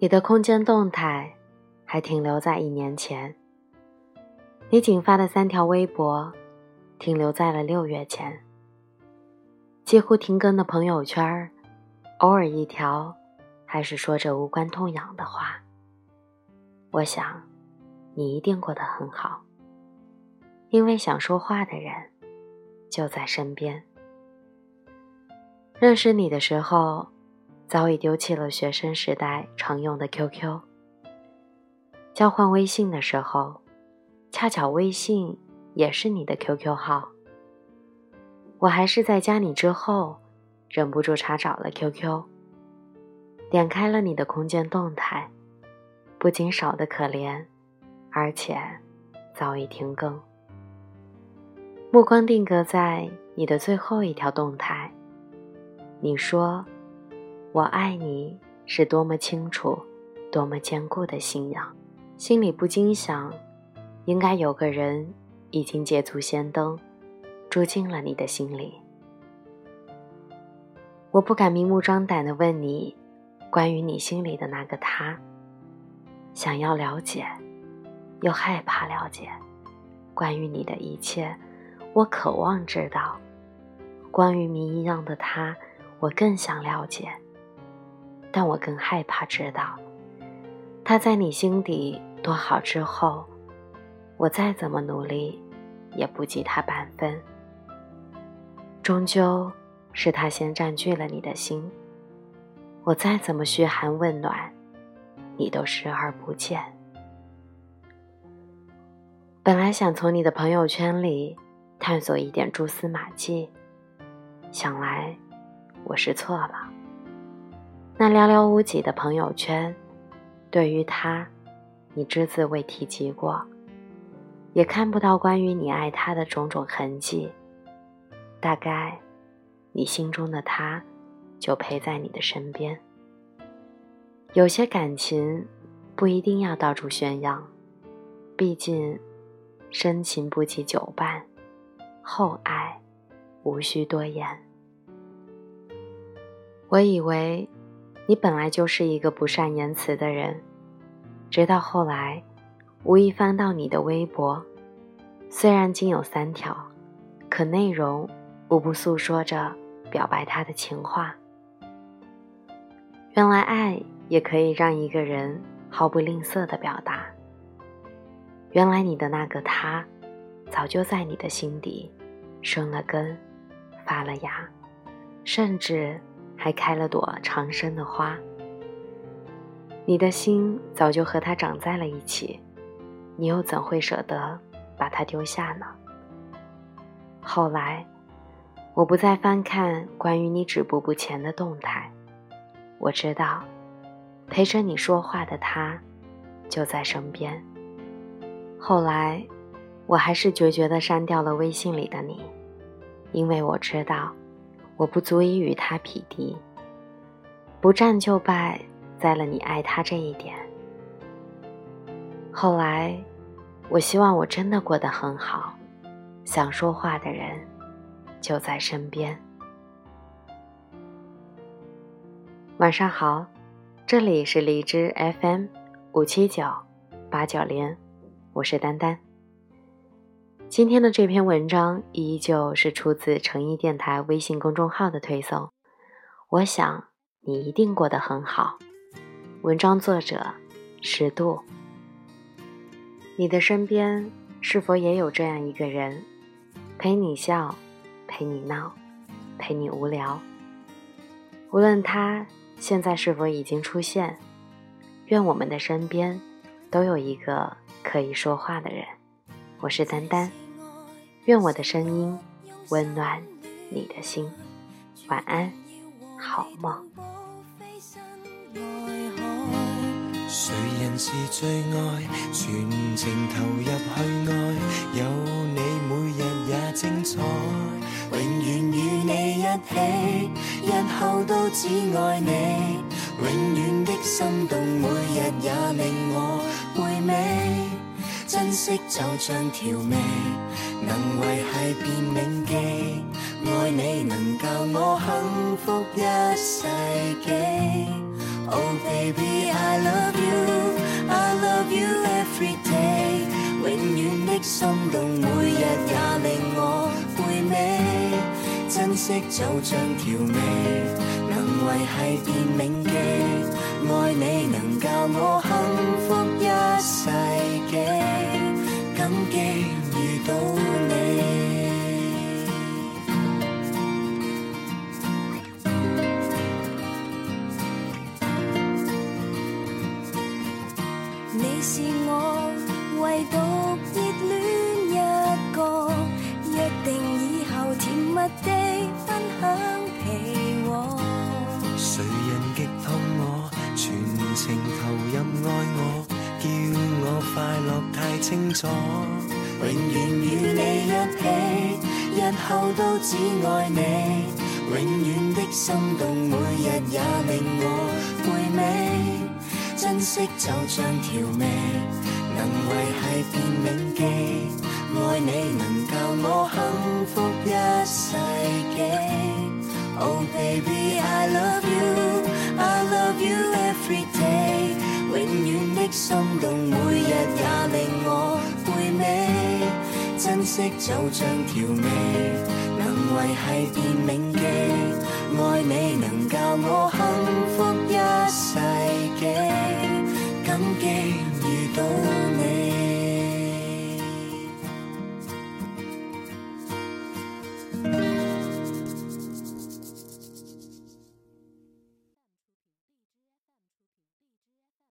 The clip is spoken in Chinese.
你的空间动态还停留在一年前，你仅发的三条微博停留在了六月前，几乎停更的朋友圈，偶尔一条还是说着无关痛痒的话。我想，你一定过得很好，因为想说话的人就在身边。认识你的时候。早已丢弃了学生时代常用的 QQ。交换微信的时候，恰巧微信也是你的 QQ 号。我还是在加你之后，忍不住查找了 QQ，点开了你的空间动态，不仅少得可怜，而且早已停更。目光定格在你的最后一条动态，你说。我爱你是多么清楚、多么坚固的信仰，心里不禁想，应该有个人已经捷足先登，住进了你的心里。我不敢明目张胆地问你，关于你心里的那个他，想要了解，又害怕了解，关于你的一切，我渴望知道，关于谜一样的他，我更想了解。但我更害怕知道，他在你心底多好之后，我再怎么努力，也不及他半分。终究是他先占据了你的心，我再怎么嘘寒问暖，你都视而不见。本来想从你的朋友圈里探索一点蛛丝马迹，想来我是错了。那寥寥无几的朋友圈，对于他，你只字未提及过，也看不到关于你爱他的种种痕迹。大概，你心中的他，就陪在你的身边。有些感情，不一定要到处宣扬，毕竟，深情不及久伴，厚爱，无需多言。我以为。你本来就是一个不善言辞的人，直到后来，无意翻到你的微博，虽然仅有三条，可内容无不诉说着表白他的情话。原来爱也可以让一个人毫不吝啬的表达。原来你的那个他，早就在你的心底生了根，发了芽，甚至。还开了朵长生的花，你的心早就和它长在了一起，你又怎会舍得把它丢下呢？后来，我不再翻看关于你止步不前的动态，我知道，陪着你说话的他就在身边。后来，我还是决绝地删掉了微信里的你，因为我知道。我不足以与他匹敌，不战就败在了你爱他这一点。后来，我希望我真的过得很好，想说话的人就在身边。晚上好，这里是荔枝 FM 五七九八九零，我是丹丹。今天的这篇文章依旧是出自诚意电台微信公众号的推送。我想你一定过得很好。文章作者：十度。你的身边是否也有这样一个人，陪你笑，陪你闹，陪你无聊？无论他现在是否已经出现，愿我们的身边都有一个可以说话的人。我是丹丹，愿我的声音温暖你的心。晚安，好梦。谁人是最爱？全情投入去爱，有你每日也精彩。永远与你一起，日后都只爱你。永远的心动，每日也令我回味。珍惜就像调味，能维系便铭记。爱你能教我幸福一世纪。Oh baby, I love you, I love you every day。永远的心动，每日也令我回味。珍惜就像调味，能维系便铭记。爱你能教我幸福。你是我唯独热恋一个，约定以后甜蜜地分享被窝。谁人击痛我，全情投入爱我，叫我快乐太清楚。永远与你一起，日后都只爱你。永远的心动，每日也令我回味。珍惜就像调味，能维系便铭记。爱你能教我幸福一世纪。Oh baby I love you, I love you every day。永远的心动，每日也令我回味。珍惜就像调味，能维系电铭记。爱你能教我幸福一世纪。